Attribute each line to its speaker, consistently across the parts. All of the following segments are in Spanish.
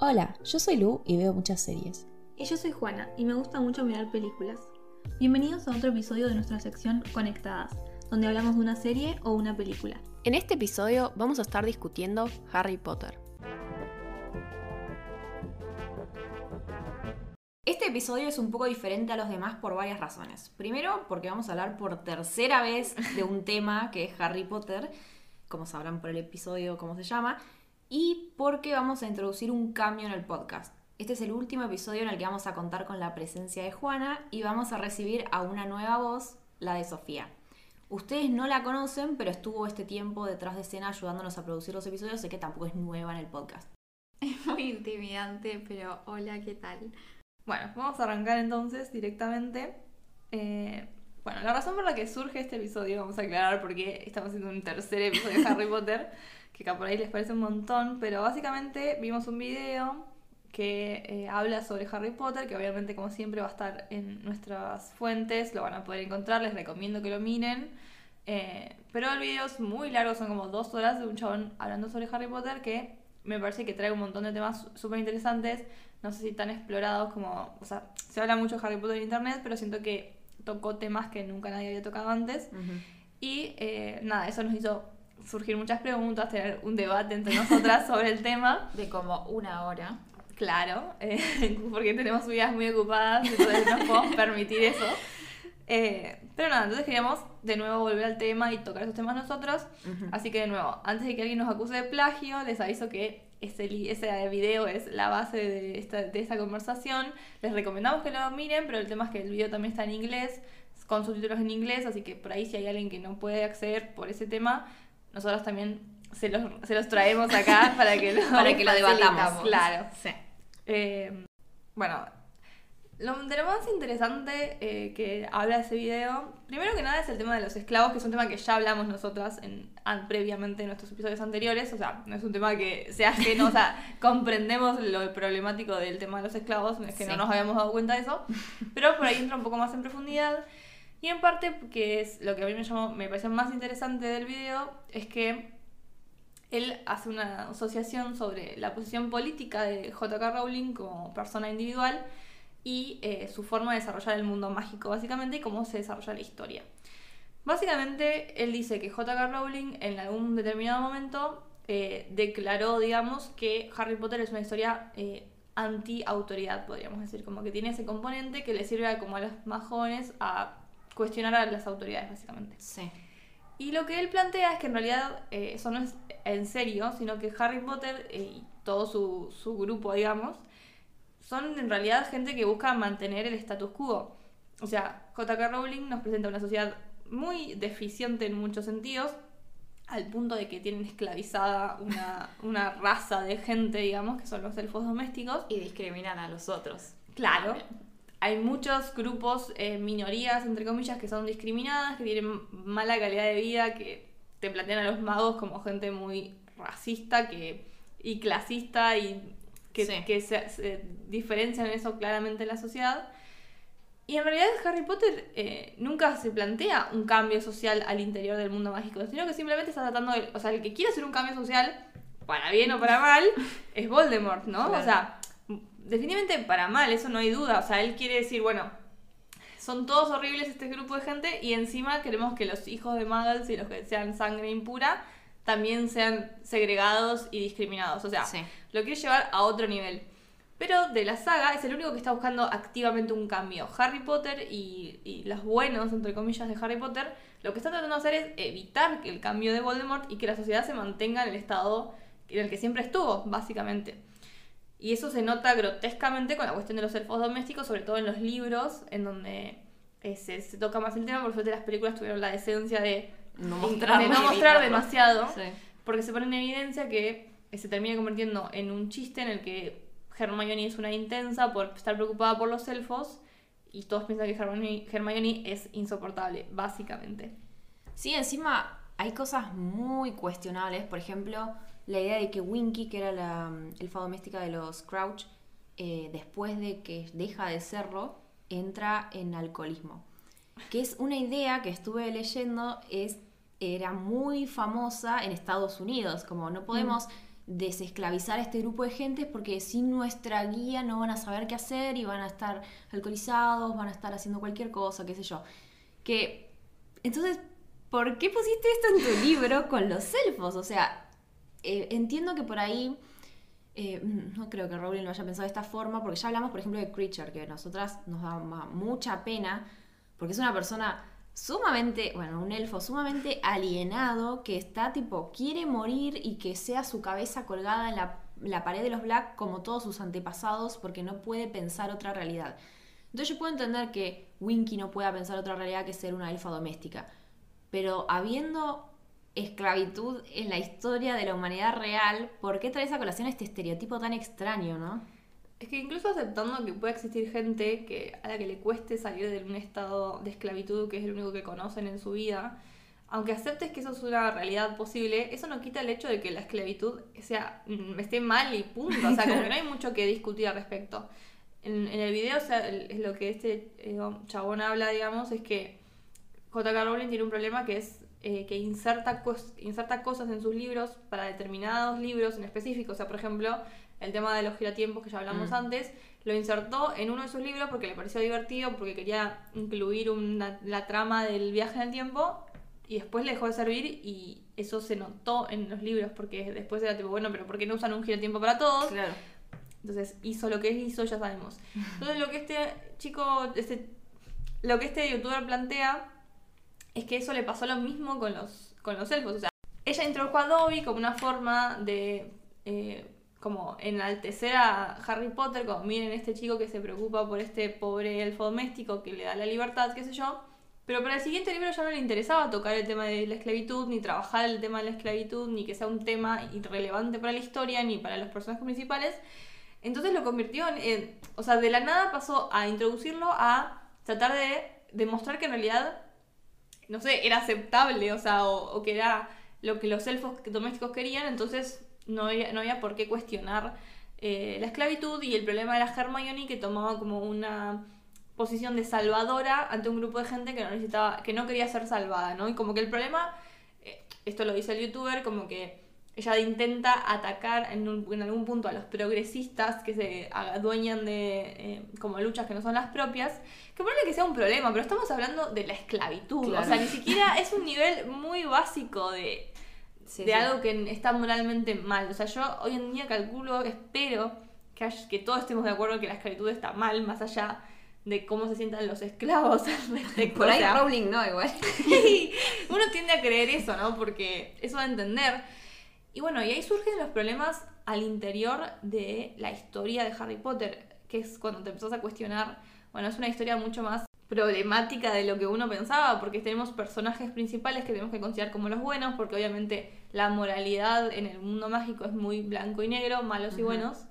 Speaker 1: Hola, yo soy Lu y veo muchas series.
Speaker 2: Y yo soy Juana y me gusta mucho mirar películas. Bienvenidos a otro episodio de nuestra sección Conectadas, donde hablamos de una serie o una película.
Speaker 1: En este episodio vamos a estar discutiendo Harry Potter. Este episodio es un poco diferente a los demás por varias razones. Primero, porque vamos a hablar por tercera vez de un tema que es Harry Potter, como sabrán por el episodio cómo se llama, y porque vamos a introducir un cambio en el podcast. Este es el último episodio en el que vamos a contar con la presencia de Juana y vamos a recibir a una nueva voz, la de Sofía. Ustedes no la conocen, pero estuvo este tiempo detrás de escena ayudándonos a producir los episodios, sé que tampoco es nueva en el podcast.
Speaker 2: Es muy intimidante, pero hola, ¿qué tal?
Speaker 3: Bueno, vamos a arrancar entonces directamente. Eh, bueno, la razón por la que surge este episodio, vamos a aclarar por qué estamos haciendo un tercer episodio de Harry Potter, que por ahí les parece un montón, pero básicamente vimos un video que eh, habla sobre Harry Potter, que obviamente como siempre va a estar en nuestras fuentes, lo van a poder encontrar, les recomiendo que lo miren. Eh, pero el video es muy largo, son como dos horas de un chabón hablando sobre Harry Potter que me parece que trae un montón de temas súper interesantes, no sé si tan explorados como, o sea, se habla mucho de Harry Potter en internet, pero siento que tocó temas que nunca nadie había tocado antes. Y eh, nada, eso nos hizo surgir muchas preguntas, tener un debate entre nosotras sobre el tema.
Speaker 2: De como una hora.
Speaker 3: Claro, eh, porque tenemos vidas muy ocupadas, entonces no podemos permitir eso. Eh, pero nada, entonces queríamos de nuevo volver al tema y tocar esos temas nosotros. Así que de nuevo, antes de que alguien nos acuse de plagio, les aviso que ese, ese video es la base de esta, de esta conversación. Les recomendamos que lo miren, pero el tema es que el video también está en inglés, con subtítulos en inglés, así que por ahí si hay alguien que no puede acceder por ese tema, nosotros también se los, se los traemos acá para que lo,
Speaker 1: para que lo debatamos.
Speaker 3: Claro. Sí. Eh, bueno, lo, de lo más interesante eh, que habla ese video, primero que nada es el tema de los esclavos, que es un tema que ya hablamos nosotras en, previamente en nuestros episodios anteriores, o sea, no es un tema que sea ajeno, o sea, comprendemos lo problemático del tema de los esclavos, es que no nos habíamos dado cuenta de eso, pero por ahí entra un poco más en profundidad. Y en parte, que es lo que a mí me, llamó, me parece más interesante del video, es que él hace una asociación sobre la posición política de JK Rowling como persona individual y eh, su forma de desarrollar el mundo mágico, básicamente, y cómo se desarrolla la historia. Básicamente, él dice que J.K. Rowling en algún determinado momento eh, declaró, digamos, que Harry Potter es una historia eh, anti-autoridad, podríamos decir, como que tiene ese componente que le sirve como a los más jóvenes a cuestionar a las autoridades, básicamente.
Speaker 1: Sí.
Speaker 3: Y lo que él plantea es que en realidad eso no es en serio, sino que Harry Potter y todo su, su grupo, digamos, son en realidad gente que busca mantener el status quo. O sea, JK Rowling nos presenta una sociedad muy deficiente en muchos sentidos, al punto de que tienen esclavizada una, raza de gente, digamos, que son los elfos domésticos.
Speaker 2: Y discriminan a los otros.
Speaker 3: Claro. Hay muchos grupos, eh, minorías, entre comillas, que son discriminadas, que tienen mala calidad de vida, que te plantean a los magos como gente muy racista que, y clasista y que, se, diferencian eso claramente en la sociedad. Y en realidad Harry Potter eh, nunca se plantea un cambio social al interior del mundo mágico, sino que simplemente está tratando de... O sea, el que quiere hacer un cambio social, para bien o para mal, es Voldemort, ¿no? O sea, definitivamente para mal, eso no hay duda. O sea, él quiere decir, bueno, son todos horribles este grupo de gente y encima queremos que los hijos de Muggles y los que sean sangre impura también sean segregados y discriminados. O sea, lo quiere llevar a otro nivel. Pero de la saga es el único que está buscando activamente un cambio. Harry Potter y, los buenos, entre comillas, de Harry Potter, lo que están tratando de hacer es evitar el cambio de Voldemort y que la sociedad se mantenga en el estado en el que siempre estuvo, básicamente. Y eso se nota grotescamente con la cuestión de los elfos domésticos, sobre todo en los libros, en donde eh, se, se, toca más el tema, por suerte las películas tuvieron la decencia de
Speaker 1: no mostrar,
Speaker 3: de no mostrar demasiado, porque se pone en evidencia que se termina convirtiendo en un chiste en el que Hermione es una intensa por estar preocupada por los elfos y todos piensan que Hermione, es insoportable, básicamente.
Speaker 1: Sí, encima hay cosas muy cuestionables, por ejemplo, la idea de que Winky, que era la elfa doméstica de los Crouch, eh, después de que deja de serlo, entra en alcoholismo. Que es una idea que estuve leyendo, es era muy famosa en Estados Unidos, como no podemos desesclavizar a este grupo de gente porque sin nuestra guía no van a saber qué hacer y van a estar alcoholizados, van a estar haciendo cualquier cosa, qué sé yo. Que entonces, ¿por qué pusiste esto en tu libro con los elfos? O sea, eh, entiendo que por ahí eh, no creo que Rowling lo haya pensado de esta forma, porque ya hablamos, por ejemplo, de Creature, que a nosotras nos da mucha pena, porque es una persona sumamente, bueno, un elfo sumamente alienado, que está tipo, quiere morir y que sea su cabeza colgada en la, la pared de los Black como todos sus antepasados, porque no puede pensar otra realidad. Entonces yo puedo entender que Winky no pueda pensar otra realidad que ser una elfa doméstica, pero habiendo esclavitud en la historia de la humanidad real, ¿por qué traes a colación este estereotipo tan extraño, no?
Speaker 3: Es que incluso aceptando que pueda existir gente que, a la que le cueste salir de un estado de esclavitud que es el único que conocen en su vida, aunque aceptes que eso es una realidad posible, eso no quita el hecho de que la esclavitud sea, mm, esté mal y punto. O sea, como que no hay mucho que discutir al respecto. En, el video, o sea, lo que este eh, chabón habla, digamos, es que J.K. Rowling tiene un problema que es eh, que inserta, cos- inserta cosas en sus libros para determinados libros en específico. O sea, por ejemplo, el tema de los giratiempos que ya hablamos
Speaker 1: Mm.
Speaker 3: antes, lo insertó en uno de sus libros porque le pareció divertido, porque quería incluir una- la trama del viaje en el tiempo y después le dejó de servir y eso se notó en los libros porque después era tipo, bueno, pero ¿por qué no usan un giratiempo para todos?
Speaker 1: Claro.
Speaker 3: Entonces hizo lo que hizo, ya sabemos. Entonces lo que este chico, este, lo que este youtuber plantea es que eso le pasó lo mismo con los, con los elfos. O sea, ella introdujo a Dobby como una forma de eh, como enaltecer a Harry Potter, como miren este chico que se preocupa por este pobre elfo doméstico que le da la libertad, qué sé yo. Pero para el siguiente libro ya no le interesaba tocar el tema de la esclavitud, ni trabajar el tema de la esclavitud, ni que sea un tema irrelevante para la historia, ni para los personajes principales. Entonces lo convirtió en, en- O sea, de la nada pasó a introducirlo a tratar de demostrar que en realidad, no sé, era aceptable, o sea, o, o que era lo que los elfos domésticos querían, entonces no había, no había por qué cuestionar eh, la esclavitud y el problema era Hermione que tomaba como una posición de salvadora ante un grupo de gente que no necesitaba, que no quería ser salvada, ¿no? Y como que el problema, eh, esto lo dice el youtuber, como que ella intenta atacar en, un- en algún punto a los progresistas que se adueñan de eh, como luchas que no son las propias, que probable que sea un problema, pero estamos hablando de la esclavitud,
Speaker 1: Claro.
Speaker 3: o sea, ni siquiera es un nivel muy básico de,
Speaker 1: Sí,
Speaker 3: de
Speaker 1: sí.
Speaker 3: algo que está moralmente mal. O sea, yo hoy en día calculo, espero que, que todos estemos de acuerdo en que la esclavitud está mal, más allá de cómo se sientan los esclavos al respecto.
Speaker 1: Por ahí
Speaker 3: O sea,
Speaker 1: Rowling no, igual.
Speaker 3: uno tiende a creer eso, ¿no? Porque eso da a entender. Y bueno, y ahí surgen los problemas al interior de la historia de Harry Potter, que es cuando te empezás a cuestionar, bueno, es una historia mucho más problemática de lo que uno pensaba, porque tenemos personajes principales que tenemos que considerar como los buenos, porque obviamente la moralidad en el mundo mágico es muy blanco y negro, malos y buenos.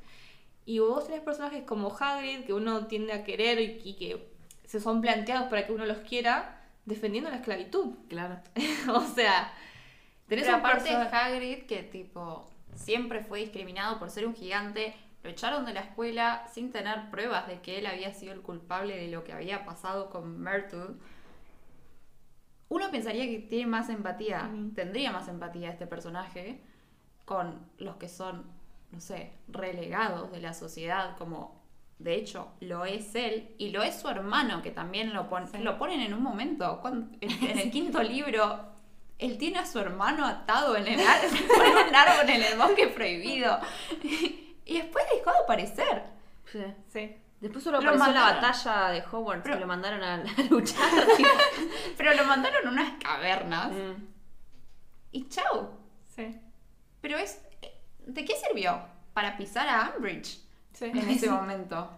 Speaker 3: Y vos tenés personajes como Hagrid, que uno tiende a querer y, y que se son planteados para que uno los quiera, defendiendo la esclavitud.
Speaker 1: Claro.
Speaker 3: o sea, tenés
Speaker 4: Pero
Speaker 3: un
Speaker 4: aparte
Speaker 3: perso-
Speaker 4: Hagrid, que tipo siempre fue discriminado por ser un gigante, lo echaron de la escuela sin tener pruebas de que él había sido el culpable de lo que había pasado con Myrtle. Uno pensaría que tiene más empatía, tendría más empatía este personaje con los que son, no sé, relegados de la sociedad, como de hecho lo es él y lo es su hermano, que también lo, pon-
Speaker 3: Sí.
Speaker 4: lo ponen en un momento. En el quinto libro, él tiene a su hermano atado en, el en un árbol en el bosque prohibido. Y después dejó de aparecer.
Speaker 1: Sí.
Speaker 3: Sí.
Speaker 1: Después solo
Speaker 4: Lo
Speaker 1: apareció en la batalla de Hogwarts,
Speaker 4: Pero-
Speaker 1: que lo mandaron a, a luchar.
Speaker 4: Pero lo mandaron a unas cavernas.
Speaker 1: Mm.
Speaker 4: Y chau.
Speaker 3: Sí.
Speaker 4: Pero es. ¿De qué sirvió? Para pisar a Umbridge
Speaker 3: Sí.
Speaker 4: en ese momento.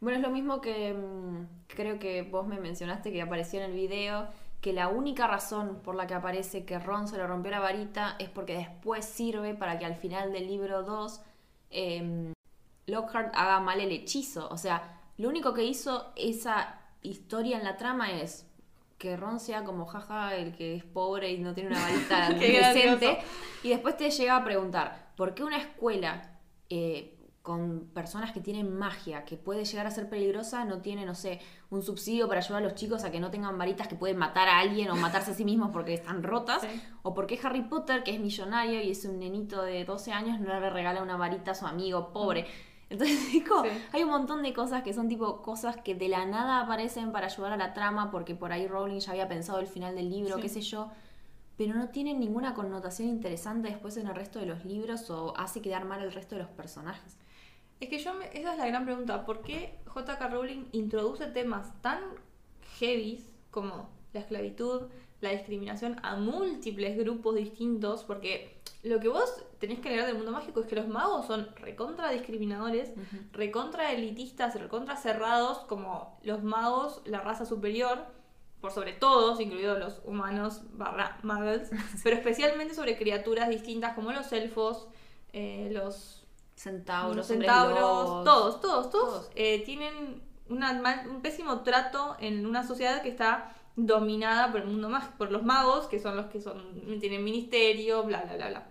Speaker 1: Bueno, es lo mismo que mm, creo que vos me mencionaste que apareció en el video, que la única razón por la que aparece que Ron se le rompió la varita es porque después sirve para que al final del libro 2 eh, Lockhart haga mal el hechizo. O sea, lo único que hizo esa historia en la trama es que Ron sea como jaja el que es pobre y no tiene una varita decente.
Speaker 3: gracioso.
Speaker 1: Y después te llega a preguntar, ¿por qué una escuela eh, con personas que tienen magia, que puede llegar a ser peligrosa, no tiene, no sé, un subsidio para ayudar a los chicos a que no tengan varitas que pueden matar a alguien o matarse a sí mismos porque están rotas,
Speaker 3: Sí.
Speaker 1: o porque Harry Potter, que es millonario y es un nenito de 12 años, no le regala una varita a su amigo pobre. Entonces, es como,
Speaker 3: Sí.
Speaker 1: hay un montón de cosas que son tipo cosas que de la nada aparecen para ayudar a la trama, porque por ahí Rowling ya había pensado el final del libro,
Speaker 3: Sí.
Speaker 1: qué sé yo, pero no tienen ninguna connotación interesante después en el resto de los libros o hace quedar mal el resto de los personajes.
Speaker 3: Es que yo, me- esa es la gran pregunta. ¿Por qué J.K. Rowling introduce temas tan heavies como la esclavitud, la discriminación a múltiples grupos distintos? Porque lo que vos tenés que leer del mundo mágico es que los magos son recontra discriminadores, recontra elitistas, recontra cerrados, como los magos, la raza superior, por sobre todos, incluidos los humanos barra muggles, pero especialmente sobre criaturas distintas como los elfos, eh, los
Speaker 1: Centauros,
Speaker 3: centauros, todos, todos, todos,
Speaker 1: Todos.
Speaker 3: eh, tienen una un pésimo trato en una sociedad que está dominada por el mundo más por los magos, que son los que son tienen ministerio, bla, bla, bla, bla.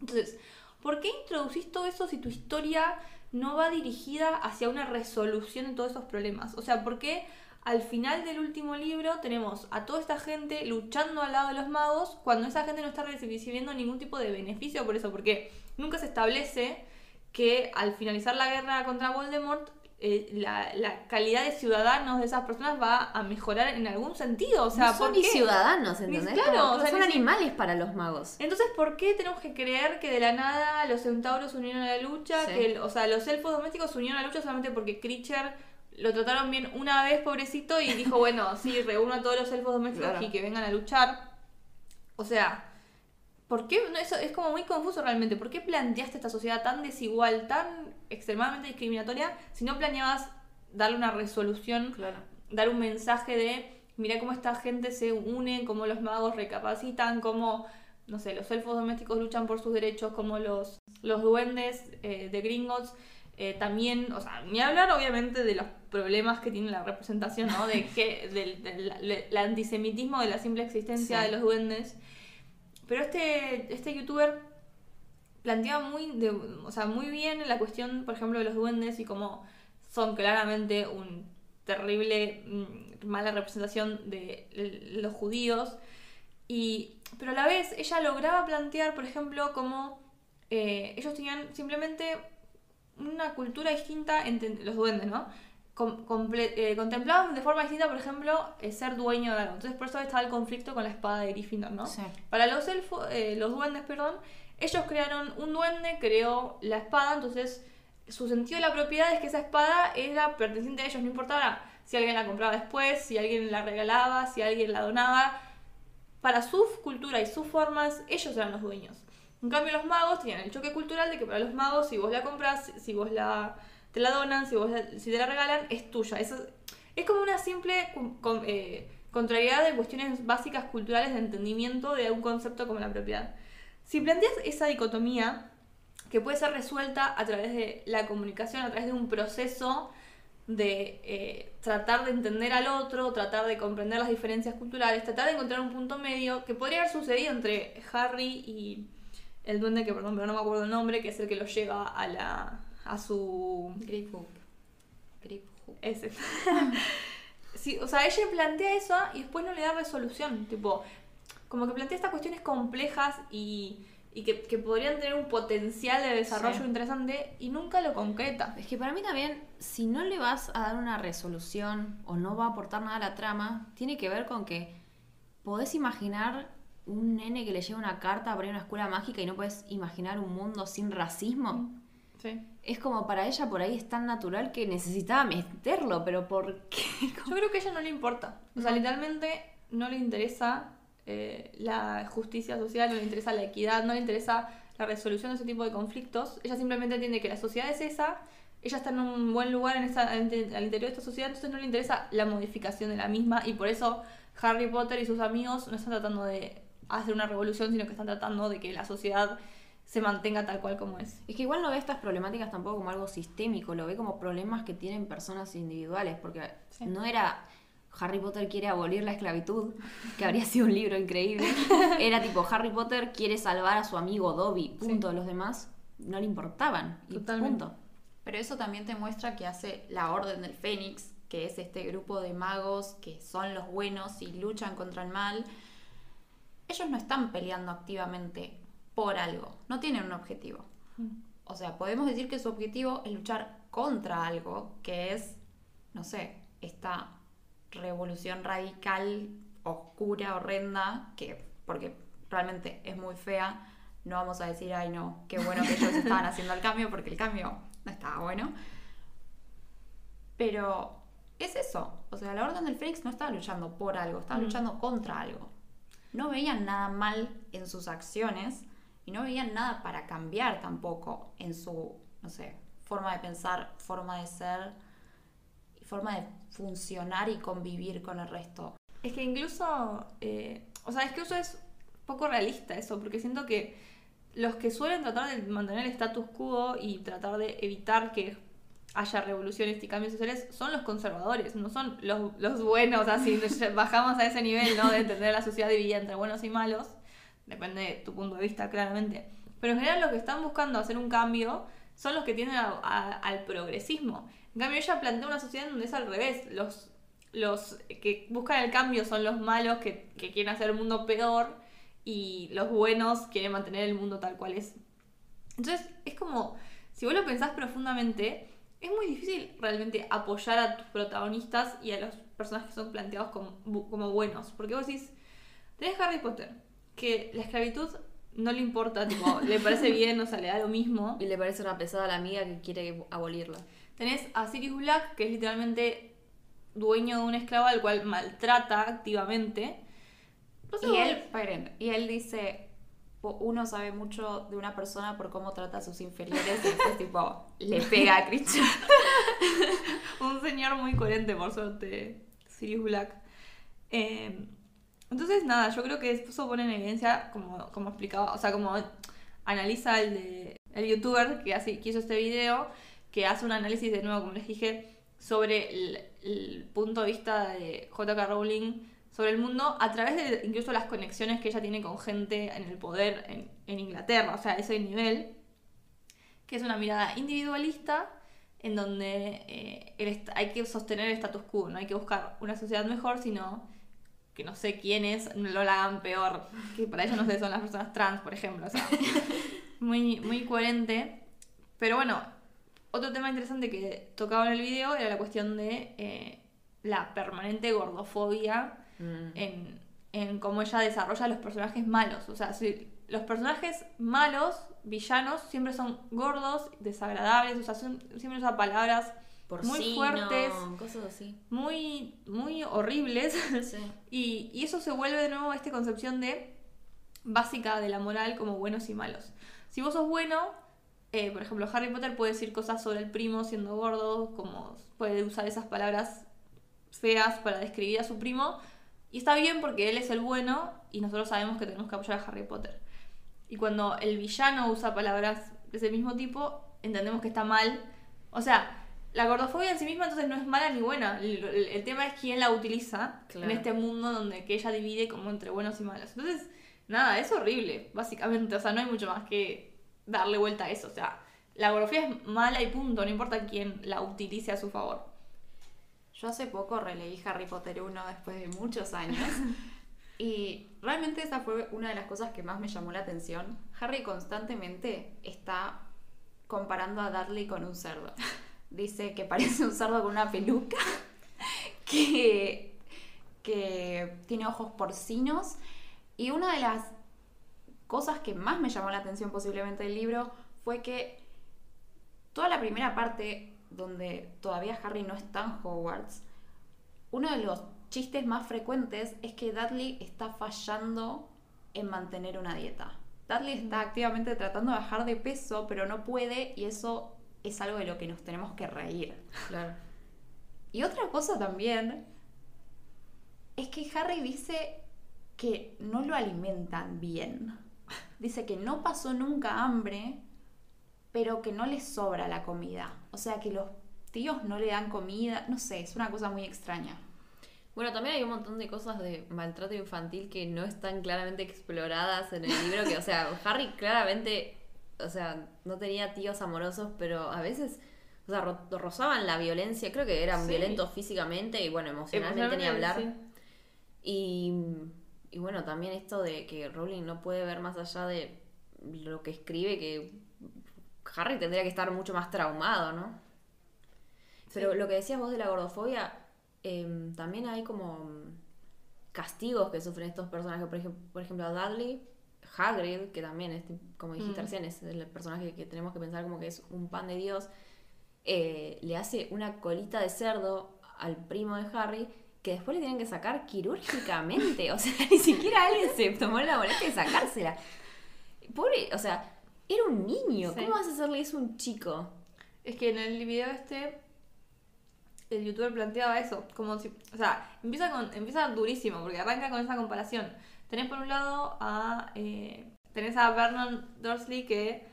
Speaker 3: Entonces, ¿por qué introducís todo eso si tu historia no va dirigida hacia una resolución de todos esos problemas? O sea, ¿por qué al final del último libro tenemos a toda esta gente luchando al lado de los magos cuando esa gente no está recibiendo ningún tipo de beneficio por eso? Porque nunca se establece que al finalizar la guerra contra Voldemort, eh, la, la calidad de ciudadanos de esas personas va a mejorar en algún sentido. O sea,
Speaker 1: no son
Speaker 3: ¿por
Speaker 1: ni ciudadanos,
Speaker 3: Ni-
Speaker 1: ¿entendés?
Speaker 3: claro, o sea,
Speaker 1: son animales para los magos.
Speaker 3: Entonces, ¿por qué tenemos que creer que de la nada los centauros se unieron a la lucha?
Speaker 1: Sí.
Speaker 3: Que, o sea, los elfos domésticos unieron a la lucha solamente porque Critcher lo trataron bien una vez, pobrecito, y dijo, bueno, sí, reúno a todos los elfos domésticos
Speaker 1: Claro.
Speaker 3: y que vengan a luchar. O sea, ¿por qué? No, eso es como muy confuso realmente. ¿Por qué planteaste esta sociedad tan desigual, tan extremadamente discriminatoria, si no planeabas darle una resolución
Speaker 1: Claro.
Speaker 3: dar un mensaje de mira cómo esta gente se une, cómo los magos recapacitan, cómo, no sé, los elfos domésticos luchan por sus derechos, cómo los, los duendes eh, de Gringotts eh, también, o sea, ni hablar obviamente de los problemas que tiene la representación, ¿no? De que, del, del- del- el antisemitismo de la simple existencia
Speaker 1: Sí.
Speaker 3: de los duendes. Pero este, este youtuber planteaba muy, de- o sea, muy bien la cuestión, por ejemplo, de los duendes y cómo son claramente un terrible, mm, mala representación de los judíos. Y, pero a la vez ella lograba plantear, por ejemplo, cómo eh, ellos tenían simplemente una cultura distinta entre los duendes, ¿no? Com- comple- eh, contemplaban de forma distinta, por ejemplo, eh, ser dueño de algo. Entonces por eso estaba el conflicto con la espada de Gryffindor, ¿no?
Speaker 1: Sí.
Speaker 3: Para los elfos, eh, los duendes, perdón, ellos crearon un duende, creó la espada, entonces su sentido de la propiedad es que esa espada era perteneciente a ellos, no importaba si alguien la compraba después, si alguien la regalaba, si alguien la donaba. Para su cultura y sus formas, ellos eran los dueños. En cambio, los magos tenían el choque cultural de que para los magos, si vos la compras, si vos la te la donan, si, te la regalan, es tuya. Es como una simple eh, contrariedad de cuestiones básicas culturales de entendimiento de un concepto como la propiedad. Si planteas esa dicotomía, que puede ser resuelta a través de la comunicación, a través de un proceso de eh, tratar de entender al otro, tratar de comprender las diferencias culturales, tratar de encontrar un punto medio que podría haber sucedido entre Harry y el duende, que perdón, pero no me acuerdo el nombre, que es el que lo lleva a la a su
Speaker 4: Grapefruit. Grapefruit.
Speaker 3: ese. sí, o sea, ella plantea eso y después no le da resolución. Tipo, como que plantea estas cuestiones complejas y, y que, que podrían tener un potencial de desarrollo
Speaker 1: Sí.
Speaker 3: interesante y nunca lo concreta.
Speaker 1: Es que para mí también, si no le vas a dar una resolución o no va a aportar nada a la trama, tiene que ver con que podés imaginar un nene que le lleva una carta para ir a una escuela mágica y no puedes imaginar un mundo sin racismo.
Speaker 3: Sí.
Speaker 1: Es como para ella por ahí es tan natural que necesitaba meterlo, pero ¿por qué?
Speaker 3: Yo creo que a ella no le importa. O sea, literalmente no le interesa eh, la justicia social, no le interesa la equidad, no le interesa la resolución de ese tipo de conflictos. Ella simplemente entiende que la sociedad es esa, ella está en un buen lugar en esta, en- al interior de esta sociedad, entonces no le interesa la modificación de la misma y por eso Harry Potter y sus amigos no están tratando de hacer una revolución, sino que están tratando de que la sociedad se mantenga tal cual como es.
Speaker 1: Es que igual no ve estas problemáticas tampoco como algo sistémico, lo ve como problemas que tienen personas individuales, porque
Speaker 3: Sí.
Speaker 1: no era Harry Potter quiere abolir la esclavitud, que habría sido un libro increíble. Era tipo Harry Potter quiere salvar a su amigo Dobby, punto. Los demás no le importaban. Y
Speaker 3: Totalmente.
Speaker 1: punto.
Speaker 4: Pero eso también te muestra que hace la Orden del Fénix, que es este grupo de magos que son los buenos y luchan contra el mal. Ellos no están peleando activamente por algo, no tienen un objetivo. O sea, podemos decir que su objetivo es luchar contra algo, que es, no sé, esta revolución radical, oscura, horrenda, que, porque realmente es muy fea, no vamos a decir, ay no, qué bueno que ellos estaban haciendo el cambio, porque el cambio no estaba bueno. Pero es eso, o sea, la Orden del Fénix no estaba luchando por algo, estaba
Speaker 3: Mm.
Speaker 4: luchando contra algo. No veían nada mal en sus acciones no veían nada para cambiar tampoco en su, no sé, forma de pensar, forma de ser, forma de funcionar y convivir con el resto.
Speaker 3: Es que incluso, eh, o sea, es que eso es poco realista eso, porque siento que los que suelen tratar de mantener el status quo y tratar de evitar que haya revoluciones y cambios sociales son los conservadores, no son los, los buenos, así bajamos a ese nivel, ¿no? De entender la sociedad dividida entre buenos y malos, depende de tu punto de vista, claramente. Pero en general los que están buscando hacer un cambio son los que tienden a- a- al progresismo. En cambio, ella plantea una sociedad donde es al revés. Los, los que buscan el cambio son los malos que, que quieren hacer el mundo peor y los buenos quieren mantener el mundo tal cual es. Entonces, es como, si vos lo pensás profundamente, es muy difícil realmente apoyar a tus protagonistas y a los personajes que son planteados como, como buenos. Porque vos decís, tenés Harry Potter, que la esclavitud no le importa, tipo, le parece bien, o sea, le da lo mismo.
Speaker 1: Y le parece una pesada a la amiga que quiere abolirla.
Speaker 3: Tenés a Sirius Black, que es literalmente dueño de un esclavo al cual maltrata activamente. No sé,
Speaker 4: Y él, esperen, y él dice, uno sabe mucho de una persona por cómo trata a sus inferiores y después tipo, le pega a Christian.
Speaker 3: un señor muy coherente, por suerte, Sirius Black. Eh, entonces, nada, yo creo que eso pone en evidencia, como, como explicaba, o sea, como analiza el de el youtuber que, hace, que hizo este video, que hace un análisis de nuevo, como les dije, sobre el, el punto de vista de J.K. Rowling sobre el mundo a través de incluso las conexiones que ella tiene con gente en el poder en, en Inglaterra, o sea, ese nivel, que es una mirada individualista en donde eh, el hay que sostener el status quo, no hay que buscar una sociedad mejor, sino que no sé quiénes no lo hagan peor, que para ellos no sé, son las personas trans, por ejemplo, o sea, muy, muy coherente. Pero bueno, otro tema interesante que tocaba en el video era la cuestión de eh, la permanente gordofobia
Speaker 1: Mm.
Speaker 3: en, en cómo ella desarrolla los personajes malos. O sea, si los personajes malos, villanos, siempre son gordos, desagradables, o sea, son- siempre usan palabras muy
Speaker 1: Porcino,
Speaker 3: fuertes,
Speaker 1: Cosas así.
Speaker 3: muy, muy horribles.
Speaker 1: Sí.
Speaker 3: Y, y eso se vuelve de nuevo esta concepción de básica de la moral como buenos y malos. Si vos sos bueno, eh, por ejemplo, Harry Potter puede decir cosas sobre el primo siendo gordo, como puede usar esas palabras feas para describir a su primo. Y está bien porque él es el bueno y nosotros sabemos que tenemos que apoyar a Harry Potter. Y cuando el villano usa palabras de ese mismo tipo, entendemos que está mal. O sea, la gordofobia en sí misma entonces no es mala ni buena. El, el- el tema es quién la utiliza
Speaker 1: Claro.
Speaker 3: en este mundo donde que ella divide como entre buenos y malos. Entonces, nada, es horrible, básicamente. O sea, no hay mucho más que darle vuelta a eso. O sea, la gordofobia es mala y punto, no importa quién la utilice a su favor.
Speaker 4: Yo hace poco releí Harry Potter 1 después de muchos años. Y realmente esa fue una de las cosas que más me llamó la atención. Harry constantemente está comparando a Dudley con un cerdo. Dice que parece un cerdo con una peluca, que, que tiene ojos porcinos. Y una de las cosas que más me llamó la atención posiblemente del libro fue que toda la primera parte donde todavía Harry no está en Hogwarts, uno de los chistes más frecuentes es que Dudley está fallando en mantener una dieta. Dudley está activamente tratando de bajar de peso, pero no puede y eso es algo de lo que nos tenemos que reír.
Speaker 1: Claro.
Speaker 4: Y otra cosa también es que Harry dice que no lo alimentan bien. Dice que no pasó nunca hambre, pero que no le sobra la comida. O sea, que los tíos no le dan comida. No sé, es una cosa muy extraña.
Speaker 1: Bueno, también hay un montón de cosas de maltrato infantil que no están claramente exploradas en el libro, que, o sea, Harry claramente, o sea, no tenía tíos amorosos, pero a veces, O sea, ro- rozaban la violencia, creo que eran
Speaker 3: Sí.
Speaker 1: violentos físicamente y bueno, emocionalmente ni hablar. Y, y bueno, también esto de que Rowling no puede ver más allá de lo que escribe, que Harry tendría que estar mucho más traumado, ¿no? Pero
Speaker 3: Sí.
Speaker 1: lo que decías vos de la gordofobia, em, también hay como castigos que sufren estos personajes. Por ejemplo, por ejemplo a Dudley, Hagrid, que también, es, como dijiste
Speaker 3: Mm.
Speaker 1: recién, es el personaje que tenemos que pensar como que es un pan de Dios, eh, le hace una colita de cerdo al primo de Harry que después le tienen que sacar quirúrgicamente. O sea, ni siquiera alguien se tomó la molestia de sacársela. Pobre, o sea, era un niño.
Speaker 3: Sí.
Speaker 1: ¿Cómo vas a hacerle eso a un chico?
Speaker 3: Es que en el video este, el youtuber planteaba eso, como si, o sea, empieza, con, empieza durísimo, porque arranca con esa comparación. Tenés por un lado a, eh, tenés a Vernon Dursley que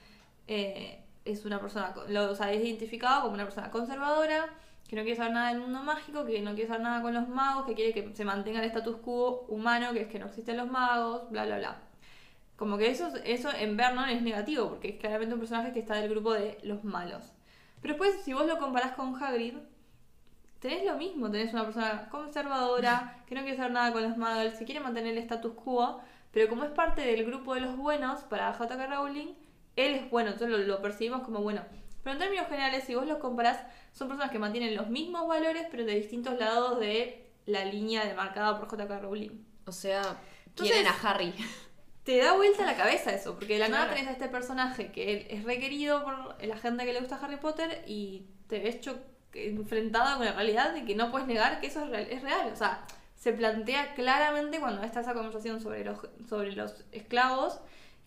Speaker 3: eh, es una persona, lo o identificado como una persona conservadora, que no quiere saber nada del mundo mágico, que no quiere saber nada con los magos, que quiere que se mantenga el status quo humano, que es que no existen los magos, bla, bla, bla. Como que eso, eso en Vernon es negativo, porque es claramente un personaje que está del grupo de los malos. Pero después, si vos lo comparás con Hagrid, tenés lo mismo. Tenés una persona conservadora, que no quiere hacer nada con los magos, que quiere mantener el status quo, pero como es parte del grupo de los buenos, para J.K. Rowling, él es bueno, entonces lo, lo percibimos como bueno. Pero en términos generales, si vos los comparás, son personas que mantienen los mismos valores, pero de distintos lados de la línea demarcada por J.K. Rowling.
Speaker 1: O sea,
Speaker 3: Entonces-
Speaker 1: quieren a Harry.
Speaker 3: te da vuelta la cabeza eso, porque de la nada tenés a este personaje que es requerido por la gente que le gusta Harry Potter y te ves cho- enfrentado con la realidad de que no puedes negar que eso es real. Es real. O sea, se plantea claramente cuando está esa conversación sobre los, sobre los esclavos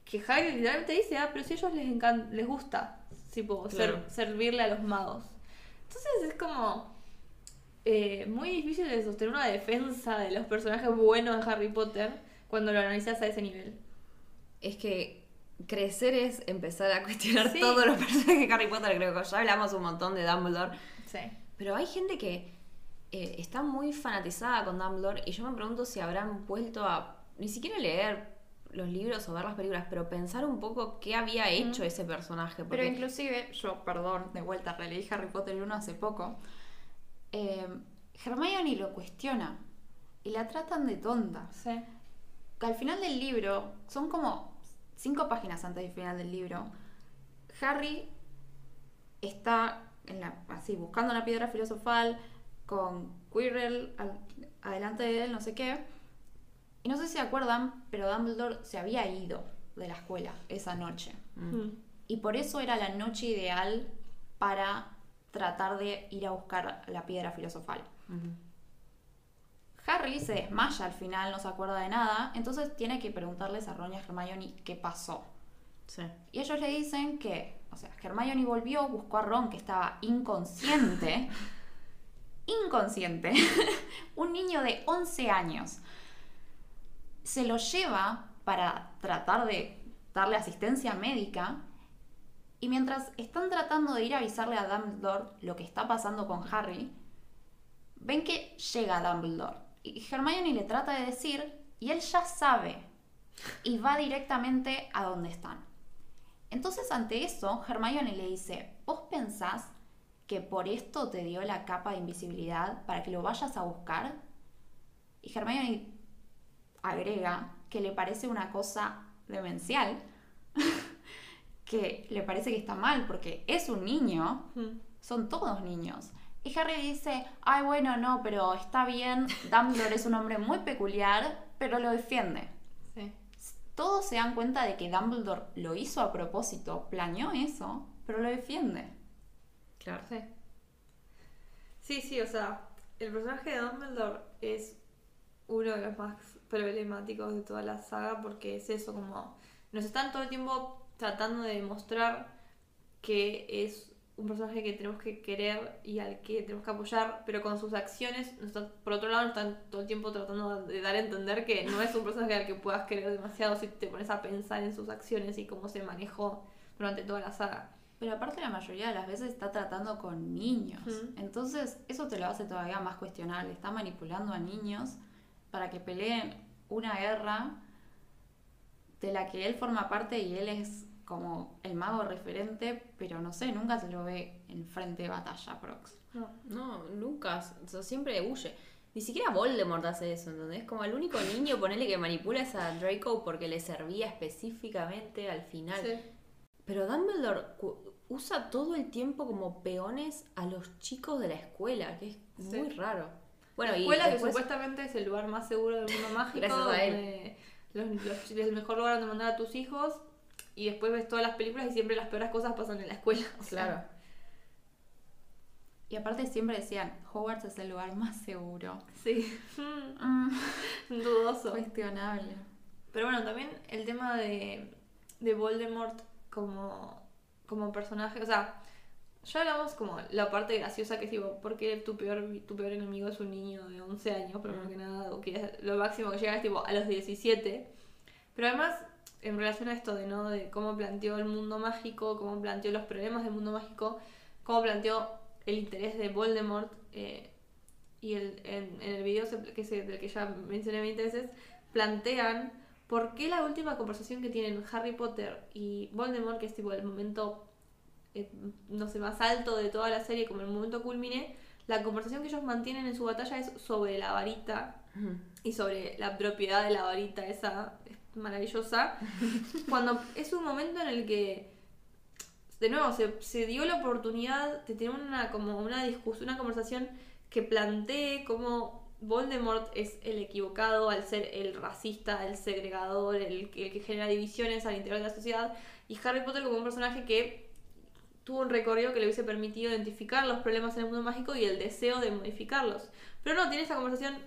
Speaker 3: que Harry literalmente dice, ah, pero si a ellos les, encan- les gusta tipo, ser-
Speaker 1: Claro.
Speaker 3: servirle a los magos. Entonces es como eh, muy difícil de sostener una defensa de los personajes buenos de Harry Potter cuando lo analizas a ese nivel.
Speaker 1: Es que crecer es empezar a cuestionar
Speaker 3: Sí.
Speaker 1: todos los personajes de Harry Potter, creo que ya hablamos un montón de Dumbledore.
Speaker 3: Sí.
Speaker 1: Pero hay gente que eh, está muy fanatizada con Dumbledore y yo me pregunto si habrán vuelto a ni siquiera leer los libros o ver las películas, pero pensar un poco qué había hecho ese personaje.
Speaker 4: Pero
Speaker 1: Porque
Speaker 4: inclusive, yo, perdón, de vuelta releí Harry Potter 1 hace poco. eh, Hermione lo cuestiona y la tratan de tonta.
Speaker 3: Sí.
Speaker 4: Al final del libro, son como cinco páginas antes del final del libro, Harry está en la, así buscando la piedra filosofal con Quirrell al- adelante de él, no sé qué. Y no sé si se acuerdan, pero Dumbledore se había ido de la escuela esa noche.
Speaker 3: Mm.
Speaker 4: Y por eso era la noche ideal para tratar de ir a buscar la piedra filosofal.
Speaker 1: Ujú.
Speaker 4: Harry se desmaya al final, no se acuerda de nada, entonces tiene que preguntarles a Ron y a Hermione qué pasó.
Speaker 1: Sí.
Speaker 4: Y ellos le dicen que, o sea, Hermione volvió, buscó a Ron que estaba inconsciente. inconsciente. Un niño de 11 años. Se lo lleva para tratar de darle asistencia médica. Y mientras están tratando de ir a avisarle a Dumbledore lo que está pasando con Harry, ven que llega Dumbledore. Y Hermione le trata de decir, y él ya sabe. Y va directamente a donde están. Entonces, ante eso, Hermione le dice: ¿Vos pensás que por esto te dio la capa de invisibilidad para que lo vayas a buscar? Y Hermione agrega que le parece una cosa demencial, que le parece que está mal porque es un niño, son todos niños. Y Harry dice, ay bueno, no, pero está bien, Dumbledore es un hombre muy peculiar, pero lo defiende. Todos se dan cuenta de que Dumbledore lo hizo a propósito, planeó eso, pero lo defiende.
Speaker 1: Claro.
Speaker 3: Sí. Sí, sí, o sea, el personaje de Dumbledore es uno de los más problemáticos de toda la saga porque es eso, como nos están todo el tiempo tratando de demostrar que es un personaje que tenemos que querer y al que tenemos que apoyar, pero con sus acciones, están- por otro lado, nos están todo el tiempo tratando de dar a entender que no es un personaje al que puedas querer demasiado si te pones a pensar en sus acciones y cómo se manejó durante toda la saga.
Speaker 4: Pero aparte la mayoría de las veces está tratando con niños. Entonces eso te lo hace todavía más cuestionable. Está manipulando a niños para que peleen una guerra de la que él forma parte y él es como el mago referente, pero no sé, nunca se lo ve en frente de batalla, Prox.
Speaker 3: No.
Speaker 1: No, nunca. O sea, siempre huye. Ni siquiera Voldemort hace eso, ¿entendés? Como el único niño, ponele que manipula es a Draco porque le servía específicamente al final.
Speaker 3: Sí.
Speaker 1: Pero Dumbledore usa todo el tiempo como peones a los chicos de la escuela, que es
Speaker 3: Sí.
Speaker 1: muy raro. Bueno,
Speaker 3: la
Speaker 1: y
Speaker 3: escuela
Speaker 1: después-
Speaker 3: que supuestamente es el lugar más seguro del mundo mágico.
Speaker 1: Gracias a él.
Speaker 3: donde los- los- es el mejor lugar donde mandar a tus hijos. Y después ves todas las películas y siempre las peores cosas pasan en la escuela. O sea,
Speaker 1: Claro.
Speaker 4: Y aparte siempre decían, Hogwarts es el lugar más seguro.
Speaker 3: Sí.
Speaker 4: Mm,
Speaker 3: Dudoso.
Speaker 4: cuestionable.
Speaker 3: Pero bueno, también el tema de, de Voldemort como, como personaje, o sea, ya hablamos como la parte graciosa que es tipo, porque tu peor, tu peor enemigo es un niño de 11 años, primero que nada, o que lo máximo que llega es tipo a los 17. Pero además, en relación a esto de, ¿no? de cómo planteó el mundo mágico, cómo planteó los problemas del mundo mágico, cómo planteó el interés de Voldemort, eh, y el, en, en el video que se- del que ya mencioné 20 veces, plantean por qué la última conversación que tienen Harry Potter y Voldemort, que es tipo el momento, eh, no sé, más alto de toda la serie, como el momento culmine, la conversación que ellos mantienen en su batalla es sobre la varita y sobre la propiedad de la varita esa maravillosa, cuando es un momento en el que, de nuevo, se, dio la oportunidad de tener una, como una discusión, una conversación que plantee cómo Voldemort es el equivocado al ser el racista, el segregador, el, el que genera divisiones al interior de la sociedad, y Harry Potter como un personaje que tuvo un recorrido que le hubiese permitido identificar los problemas en el mundo mágico y el deseo de modificarlos. Pero no, tiene esa conversación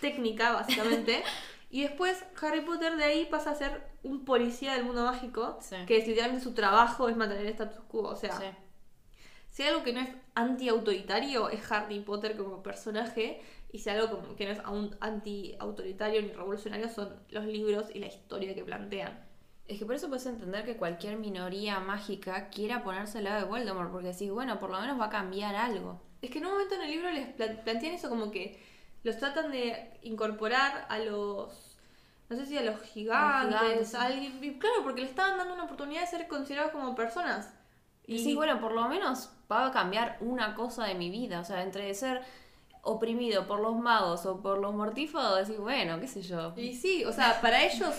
Speaker 3: técnica, básicamente. y después Harry Potter de ahí pasa a ser un policía del mundo mágico,
Speaker 1: Sí.
Speaker 3: que es literalmente su trabajo es mantener el status quo. O sea,
Speaker 1: Sí.
Speaker 3: si hay algo que no es anti-autoritario es Harry Potter como personaje. Y si hay algo como que no es anti-autoritario ni revolucionario son los libros y la historia que plantean.
Speaker 1: Es que por eso puedes entender que cualquier minoría mágica quiera ponerse al lado de Voldemort, porque decís, bueno, por lo menos va a cambiar algo.
Speaker 3: Es que en un momento en el libro les pla- plantean eso como que los tratan de incorporar a los. No sé si a los gigantes,
Speaker 1: gigantes,
Speaker 3: a alguien. y Claro, porque le estaban dando una oportunidad de ser considerados como personas.
Speaker 1: Y sí, bueno, por lo menos va a cambiar una cosa de mi vida. O sea, entre ser oprimido por los magos o por los mortífagos, decís, bueno, qué sé yo.
Speaker 3: Y sí, o sea, para ellos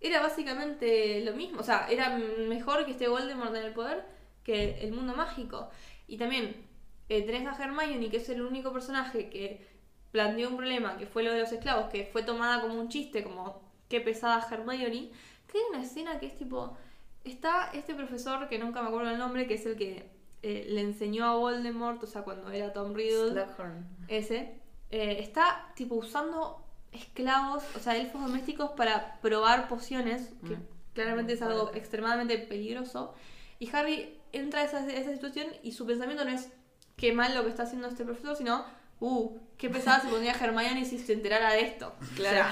Speaker 3: era básicamente lo mismo. O sea, era mejor que esté Voldemort en el poder que el mundo mágico. Y también eh, tenés a Hermione, que es el único personaje que planteó un problema, que fue lo de los esclavos, que fue tomada como un chiste, como qué pesada Hermione. Que hay una escena que es tipo. Está este profesor, que nunca me acuerdo el nombre, que es el que eh, le enseñó a Voldemort, o sea, cuando era Tom Riddle
Speaker 1: Slughorn.
Speaker 3: ese, eh, está tipo usando esclavos, o sea, elfos domésticos para probar pociones, que
Speaker 1: Mm.
Speaker 3: claramente es algo extremadamente peligroso. Y Harry entra a esa, a esa situación y su pensamiento no es qué mal lo que está haciendo este profesor, sino, uh, qué pesada se pondría Hermione si se enterara de esto.
Speaker 1: Claro.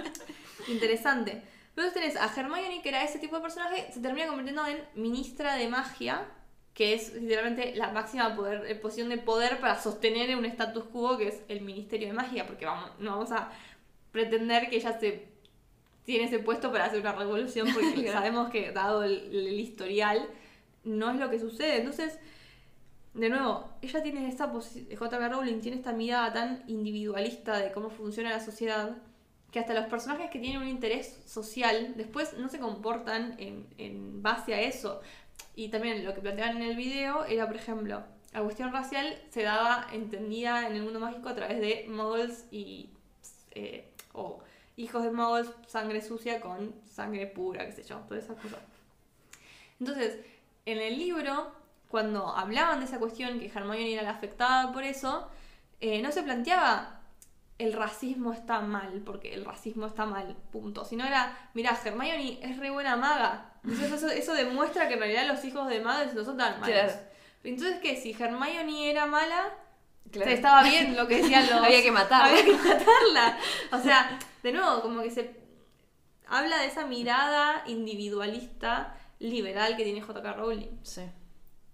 Speaker 3: Interesante. Luego tenés a Hermione, que era ese tipo de personaje, se termina convirtiendo en ministra de magia, que es literalmente la máxima poder, eh, posición de poder para sostener un status quo, que es el Ministerio de Magia, porque vamos, no vamos a pretender que ella se tiene ese puesto para hacer una revolución, porque sabemos que dado el, el historial, no es lo que sucede. Entonces, de nuevo, ella tiene esta J.K. Rowling tiene esta mirada tan individualista de cómo funciona la sociedad, que hasta los personajes que tienen un interés social después no se comportan en, en base a eso. Y también lo que planteaban en el video era, por ejemplo, la cuestión racial se daba entendida en el mundo mágico a través de muggles y. eh, o hijos de muggles, sangre sucia con sangre pura, qué sé yo, todas esas cosas. Entonces, en el libro, cuando hablaban de esa cuestión, que Hermione era la afectada por eso, eh, no se planteaba el racismo está mal, porque el racismo está mal, punto. Sino era, mirá, Hermione es re buena maga. Entonces eso, eso demuestra que en realidad los hijos de magas no son tan malos.
Speaker 1: Claro.
Speaker 3: Entonces, ¿qué? Si Hermione era mala,
Speaker 1: Claro.
Speaker 3: estaba bien lo que decían los...
Speaker 1: Había que matarla.
Speaker 3: Había que matarla. O sea, de nuevo, como que se habla de esa mirada individualista, liberal que tiene J.K. Rowling.
Speaker 1: Sí.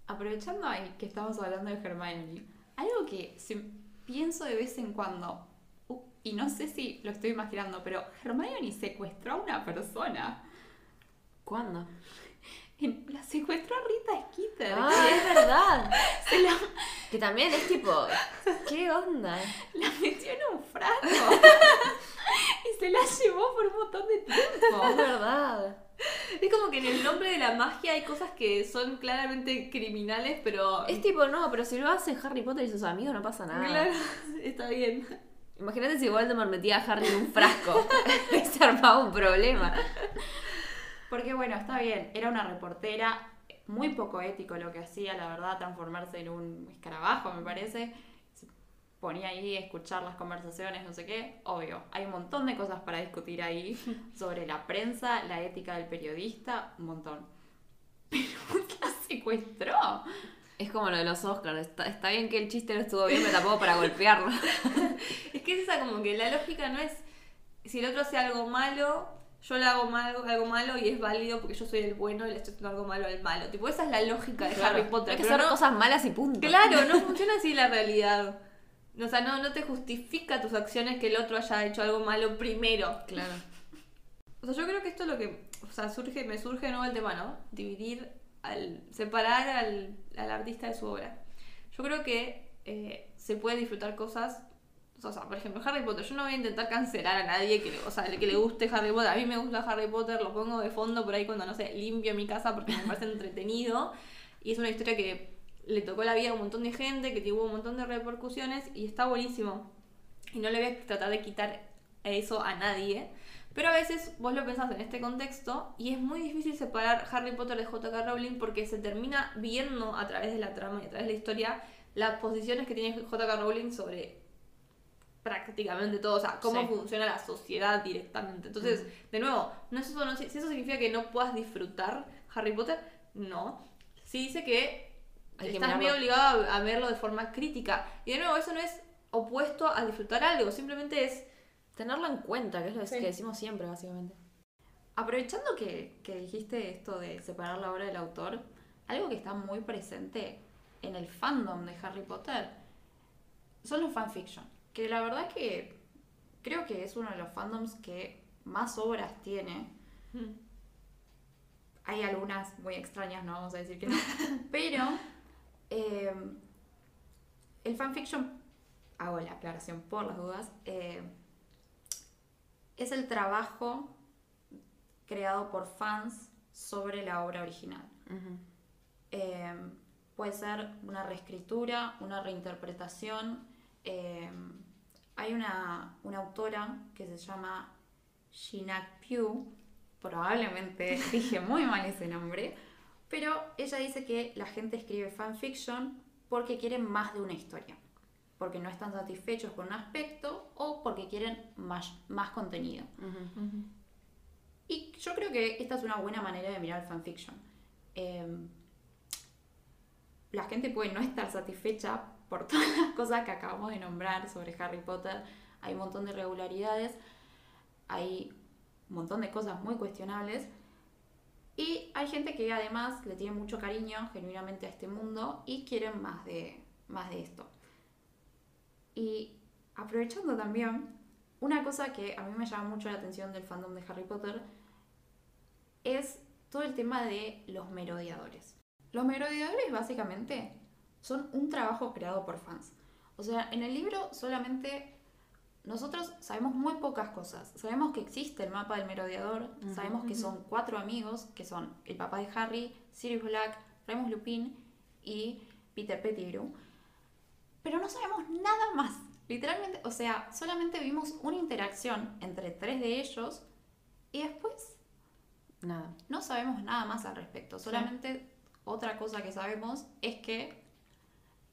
Speaker 4: Aprovechando ahí que estamos hablando de Hermione, algo que se- pienso de vez en cuando, uh, y no sé si lo estoy imaginando, pero Hermione secuestró a una persona.
Speaker 1: ¿Cuándo?
Speaker 4: en- la secuestró a Rita Skeeter.
Speaker 1: Ah, es verdad.
Speaker 4: Se la,
Speaker 1: Que también es tipo, ¿qué onda?
Speaker 4: la metió en un frasco. y se la llevó por un montón de tiempo.
Speaker 1: Es verdad.
Speaker 3: Es como que en el nombre de la magia hay cosas que son claramente criminales, pero.
Speaker 1: Es tipo, no, pero si lo hacen Harry Potter y sus amigos no pasa nada.
Speaker 3: Claro, está bien.
Speaker 1: Imagínate si Voldemort metía a Harry en un frasco. Se armaba un problema.
Speaker 4: Porque bueno, está bien, era una reportera, muy poco ético lo que hacía, la verdad, transformarse en un escarabajo, me parece. Ponía ahí a escuchar las conversaciones, no sé qué. Obvio, hay un montón de cosas para discutir ahí sobre la prensa, la ética del periodista, un montón. Pero la secuestró.
Speaker 1: Es como lo de los Oscars. Está, está bien que el chiste no estuvo bien, pero tampoco para golpearlo.
Speaker 3: Es que es esa como que la lógica no es si el otro hace algo malo, yo le hago mal, algo malo y es válido porque yo soy el bueno y le estoy haciendo algo malo al malo. Tipo, esa es la lógica de Harry Potter.
Speaker 1: Hay que hacer
Speaker 3: no-
Speaker 1: cosas malas y punto.
Speaker 3: Claro, no funciona así la realidad. O sea, no, no te justifica tus acciones que el otro haya hecho algo malo primero.
Speaker 1: Claro.
Speaker 3: O sea, yo creo que esto es lo que, o sea, surge, me surge de nuevo el tema, ¿no? Dividir, al, separar al, al artista de su obra. Yo creo que eh, se puede disfrutar cosas, o sea, por ejemplo, Harry Potter. Yo no voy a intentar cancelar a nadie que, le- o sea, que le guste Harry Potter. A mí me gusta Harry Potter, lo pongo de fondo por ahí cuando, no sé, limpio mi casa porque me parece entretenido. Y es una historia que le tocó la vida a un montón de gente, que tuvo un montón de repercusiones y está buenísimo. Y no le voy a tratar de quitar eso a nadie. Pero a veces vos lo pensás en este contexto y es muy difícil separar Harry Potter de J.K. Rowling porque se termina viendo a través de la trama y a través de la historia las posiciones que tiene J.K. Rowling sobre prácticamente todo, o sea, cómo
Speaker 1: Sí.
Speaker 3: funciona la sociedad directamente. Entonces, de nuevo, no es eso, no, si eso significa que no puedas disfrutar Harry Potter, no. Sí dice que
Speaker 1: Hay que
Speaker 3: estás medio obligado a, verlo de forma crítica. Y de nuevo, eso no es opuesto a disfrutar algo, simplemente es
Speaker 1: Tenerlo en cuenta, que es lo
Speaker 3: Sí.
Speaker 1: que decimos siempre, básicamente.
Speaker 4: Aprovechando que, que dijiste esto de separar la obra del autor, algo que está muy presente en el fandom de Harry Potter son los fanfiction. Que la verdad que creo que es uno de los fandoms que más obras tiene.
Speaker 3: Mm.
Speaker 4: Hay algunas muy extrañas, no vamos a decir que no. Pero eh, el fanfiction, hago la aclaración por las dudas, eh, es el trabajo creado por fans sobre la obra original. Eh, puede ser una reescritura, una reinterpretación. eh, hay una, una autora que se llama Shinak Pugh, probablemente dije muy mal ese nombre, pero ella dice que la gente escribe fanfiction porque quieren más de una historia, porque no están satisfechos con un aspecto o porque quieren más, más contenido. Y yo creo que esta es una buena manera de mirar el fanfiction. Eh, la gente puede no estar satisfecha por todas las cosas que acabamos de nombrar sobre Harry Potter. Hay un montón de irregularidades, hay un montón de cosas muy cuestionables. Y hay gente que además le tiene mucho cariño genuinamente a este mundo y quieren más de, más de esto. Y aprovechando también, una cosa que a mí me llama mucho la atención del fandom de Harry Potter es todo el tema de los merodeadores. Los merodeadores básicamente son un trabajo creado por fans. O sea, en el libro solamente nosotros sabemos muy pocas cosas. Sabemos que existe el mapa del merodeador, sabemos que son cuatro amigos, que son el papá de Harry, Sirius Black, Remus Lupin y Peter Pettigrew. Pero no sabemos nada más. Literalmente, o sea, solamente vimos una interacción entre tres de ellos y después
Speaker 1: Nada.
Speaker 4: no sabemos nada más al respecto. Solamente otra cosa que sabemos es que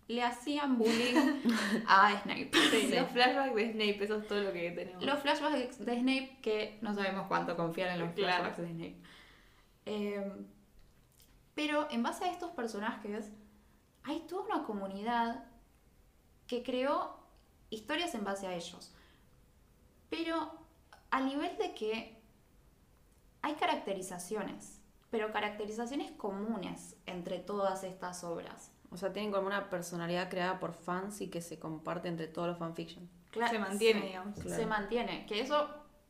Speaker 4: le hacían bullying a Snape.
Speaker 3: Sí, Los flashbacks de Snape, eso es todo lo que tenemos.
Speaker 4: Los flashbacks de Snape que no sabemos cuánto confiar en los
Speaker 3: Claro.
Speaker 4: flashbacks de Snape. Eh, pero en base a estos personajes hay toda una comunidad que creó historias en base a ellos. Pero a nivel de que hay caracterizaciones, pero caracterizaciones comunes entre todas estas obras.
Speaker 1: O sea, tienen como una personalidad creada por fans y que se comparte entre todos los fanfiction.
Speaker 4: Cla-
Speaker 3: Se mantiene,
Speaker 4: sí,
Speaker 3: digamos.
Speaker 1: Claro.
Speaker 4: Se mantiene. Que eso,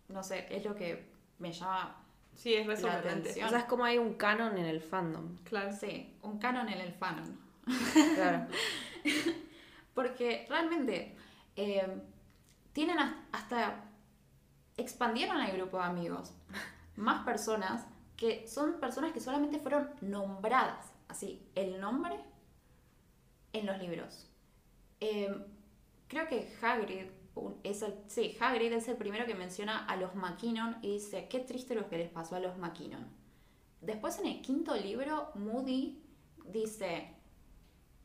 Speaker 4: no sé, es lo que me llama
Speaker 3: Sí, es
Speaker 4: la atención.
Speaker 1: O sea, es como hay un canon en el fandom. Fandom.
Speaker 3: Claro.
Speaker 4: Sí, un canon en el fanon.
Speaker 1: Claro.
Speaker 4: Porque realmente eh, tienen has- hasta expandieron el grupo de amigos. Más personas que son personas que solamente fueron nombradas, así, el nombre en los libros. Eh, creo que Hagrid es el, sí, Hagrid es el primero que menciona a los McKinnon y dice, qué triste lo que les pasó a los McKinnon. Después en el quinto libro, Moody dice,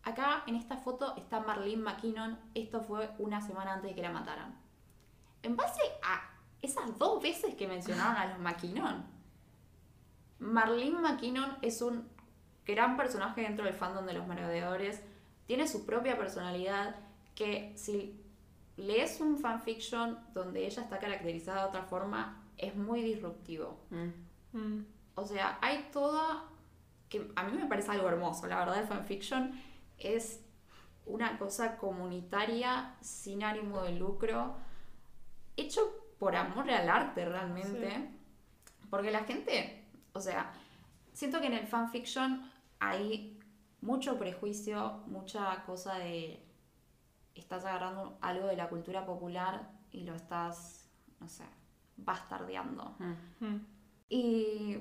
Speaker 4: acá en esta foto está Marlene McKinnon, esto fue una semana antes de que la mataran. En base a esas dos veces que mencionaron a los McKinnon, Marlene McKinnon es un gran personaje dentro del fandom de los merodeadores, tiene su propia personalidad que si lees un fanfiction donde ella está caracterizada de otra forma, es muy disruptivo.
Speaker 1: Mm.
Speaker 3: Mm.
Speaker 4: O sea, hay toda. que a mí me parece algo hermoso, la verdad, el fanfiction es una cosa comunitaria sin ánimo de lucro, hecho por amor al arte realmente. Porque la gente, o sea, siento que en el fanfiction hay mucho prejuicio, mucha cosa de. Estás agarrando algo de la cultura popular y lo estás, no sé, bastardeando.
Speaker 1: Mm.
Speaker 4: Y,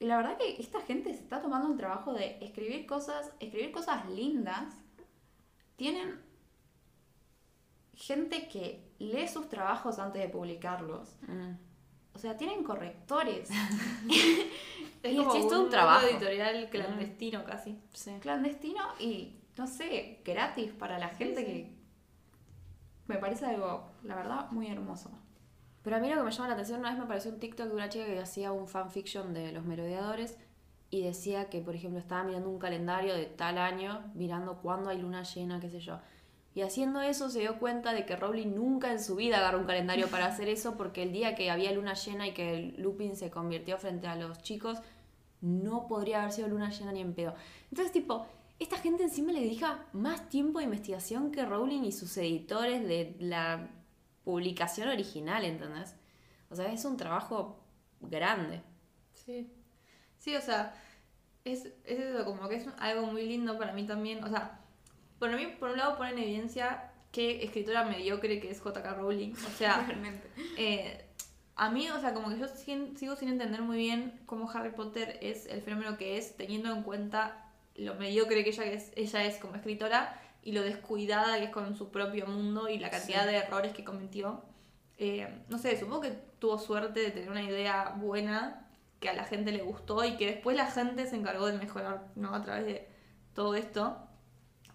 Speaker 4: y la verdad que esta gente se está tomando el trabajo de escribir cosas, escribir cosas lindas. Tienen gente que lee sus trabajos antes de publicarlos.
Speaker 1: Mm.
Speaker 4: O sea, tienen correctores.
Speaker 3: Es
Speaker 1: Y
Speaker 3: como
Speaker 1: es todo un trabajo.
Speaker 3: editorial clandestino casi.
Speaker 1: Sí.
Speaker 4: clandestino y, no sé, gratis para la gente que me parece algo, la verdad, muy hermoso.
Speaker 1: Pero a mí lo que me llama la atención, una vez me apareció un TikTok de una chica que hacía un fanfiction de los merodeadores y decía que, por ejemplo, estaba mirando un calendario de tal año, mirando cuándo hay luna llena, qué sé yo. Y haciendo eso se dio cuenta de que Rowling nunca en su vida agarró un calendario para hacer eso porque el día que había luna llena y que Lupin se convirtió frente a los chicos, no podría haber sido luna llena ni en pedo. Entonces, tipo, esta gente encima le dedica más tiempo de investigación que Rowling y sus editores de la publicación original, ¿entendés? O sea, es un trabajo grande.
Speaker 3: Sí. Sí, o sea, es, es eso, como que es algo muy lindo para mí también. O sea, por mí, por un lado pone en evidencia qué escritora mediocre que es J.K. Rowling. O sea,
Speaker 4: Realmente.
Speaker 3: eh, a mí, o sea, como que yo sin- sigo sin entender muy bien cómo Harry Potter es el fenómeno que es, teniendo en cuenta lo mediocre que ella es, ella es como escritora y lo descuidada que es con su propio mundo y la cantidad
Speaker 1: Sí.
Speaker 3: de errores que cometió. Eh, no sé, supongo que tuvo suerte de tener una idea buena que a la gente le gustó y que después la gente se encargó de mejorar ¿no? a través de todo esto.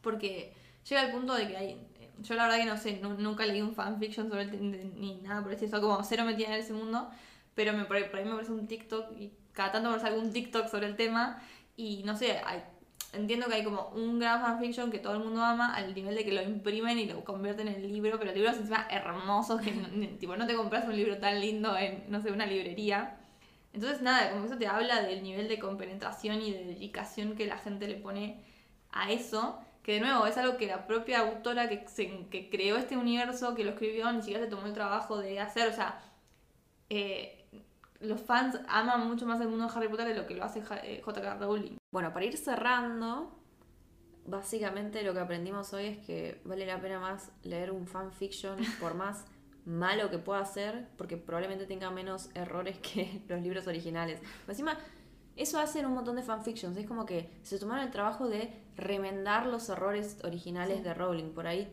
Speaker 3: Porque llega el punto de que hay. Yo la verdad que no sé, nu- nunca leí un fanfiction sobre el ni nada por eso, como cero metida en ese mundo, pero me, por, ahí, me aparece un TikTok y cada tanto me aparece algún TikTok sobre el tema y no sé, hay- entiendo que hay como un gran fanfiction que todo el mundo ama al nivel de que lo imprimen y lo convierten en libro, pero libros encima hermosos que no, ni- tipo, no te compras un libro tan lindo en, no sé, una librería. Entonces nada, como que eso te habla del nivel de compenetración y de dedicación que la gente le pone a eso, que de nuevo es algo que la propia autora que, se- que creó este universo, que lo escribió, ni siquiera se tomó el trabajo de hacer, o sea, eh, los fans aman mucho más el mundo de Harry Potter de lo que lo hace Ja- eh, J.K. Rowling.
Speaker 1: Bueno, para ir cerrando, básicamente lo que aprendimos hoy es que vale la pena más leer un fanfiction, por más malo que pueda ser, porque probablemente tenga menos errores que los libros originales. Encima, eso hacen un montón de fanfictions. Es como que se tomaron el trabajo de remendar los errores originales de Rowling. Por ahí,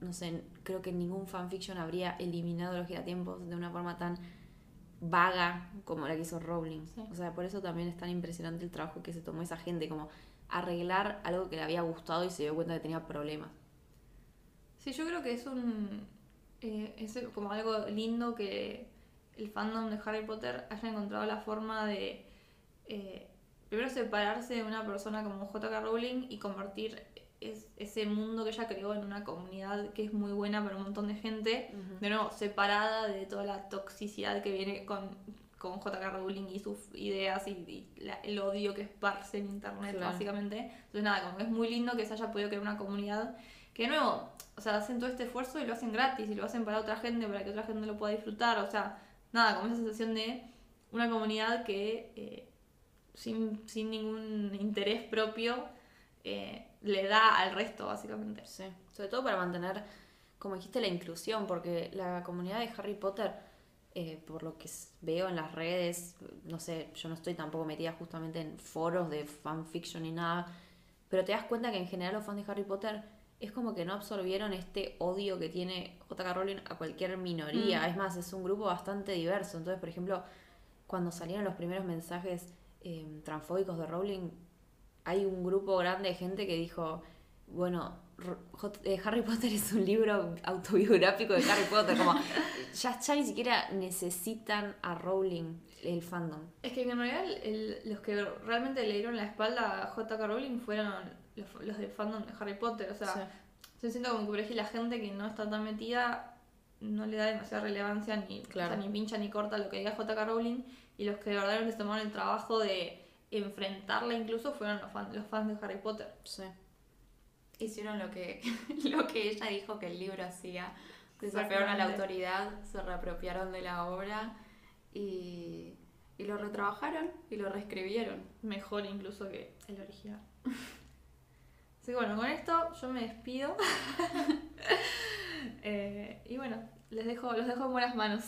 Speaker 1: no sé, creo que ningún fanfiction habría eliminado los giratiempos de una forma tan vaga como la que hizo Rowling.
Speaker 3: Sí.
Speaker 1: O sea, por eso también es tan impresionante el trabajo que se tomó esa gente, como arreglar algo que le había gustado y se dio cuenta que tenía problemas.
Speaker 3: Sí, yo creo que es un. eh, es como algo lindo que el fandom de Harry Potter haya encontrado la forma de. Eh, primero separarse de una persona como J.K. Rowling y convertir es- ese mundo que ella creó en una comunidad que es muy buena para un montón de gente, de nuevo, separada de toda la toxicidad que viene con, con J.K. Rowling y sus ideas y, y la- el odio que esparce en internet,
Speaker 1: Claro.
Speaker 3: básicamente. Entonces, nada, como que es muy lindo que se haya podido crear una comunidad que, de nuevo, o sea, hacen todo este esfuerzo y lo hacen gratis y lo hacen para otra gente, para que otra gente lo pueda disfrutar. O sea, nada, como esa sensación de una comunidad que eh, sin, sin ningún interés propio eh, le da al resto, básicamente.
Speaker 1: Sí, sobre todo para mantener, como dijiste, la inclusión, porque la comunidad de Harry Potter, eh, por lo que veo en las redes, no sé, yo no estoy tampoco metida justamente en foros de fanfiction ni nada, pero te das cuenta que en general los fans de Harry Potter es como que no absorbieron este odio que tiene J.K. Rowling a cualquier minoría.
Speaker 3: Mm.
Speaker 1: Es más, es un grupo bastante diverso. Entonces, por ejemplo, cuando salieron los primeros mensajes eh, transfóbicos de Rowling, hay un grupo grande de gente que dijo, bueno, eh, Harry Potter es un libro autobiográfico de Harry Potter, como ya, ya ni siquiera necesitan a Rowling el fandom.
Speaker 3: Es que en realidad el- los que realmente le dieron la espalda a J.K. Rowling fueron los, los del fandom de Harry Potter. O sea,
Speaker 1: Sí.
Speaker 3: yo siento como que por ejemplo la gente que no está tan metida no le da demasiada relevancia ni,
Speaker 1: Claro.
Speaker 3: o sea, ni pincha ni corta lo que diga J.K. Rowling. Y los que de verdad les tomaron el trabajo de enfrentarla incluso fueron los, fan- los fans de Harry Potter.
Speaker 1: Sí.
Speaker 4: Hicieron lo que, lo que ella dijo que el libro hacía. Desafiaron a la autoridad, se reapropiaron de la obra y, y lo retrabajaron y lo reescribieron.
Speaker 3: Mejor incluso que el original. Así que bueno, con esto yo me despido. Eh, y bueno, les dejo, los dejo en buenas manos.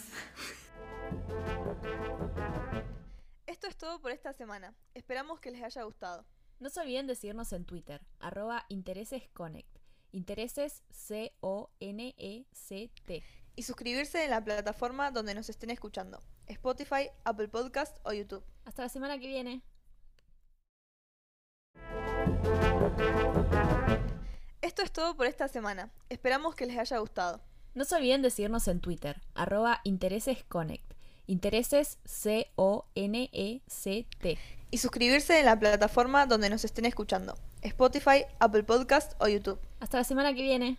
Speaker 2: Esto es todo por esta semana. Esperamos que les haya gustado.
Speaker 5: No se olviden de seguirnos en Twitter, arroba interesesconnect. Intereses C-O-N-E-C-T.
Speaker 2: Y suscribirse en la plataforma donde nos estén escuchando. Spotify, Apple Podcast o YouTube.
Speaker 5: Hasta la semana que viene.
Speaker 2: Esto es todo por esta semana. Esperamos que les haya gustado.
Speaker 5: No se olviden de seguirnos en Twitter, arroba interesesconnect. Intereses C-O-N-E-C-T.
Speaker 2: Y suscribirse en la plataforma donde nos estén escuchando. Spotify, Apple Podcast o YouTube.
Speaker 5: Hasta la semana que viene.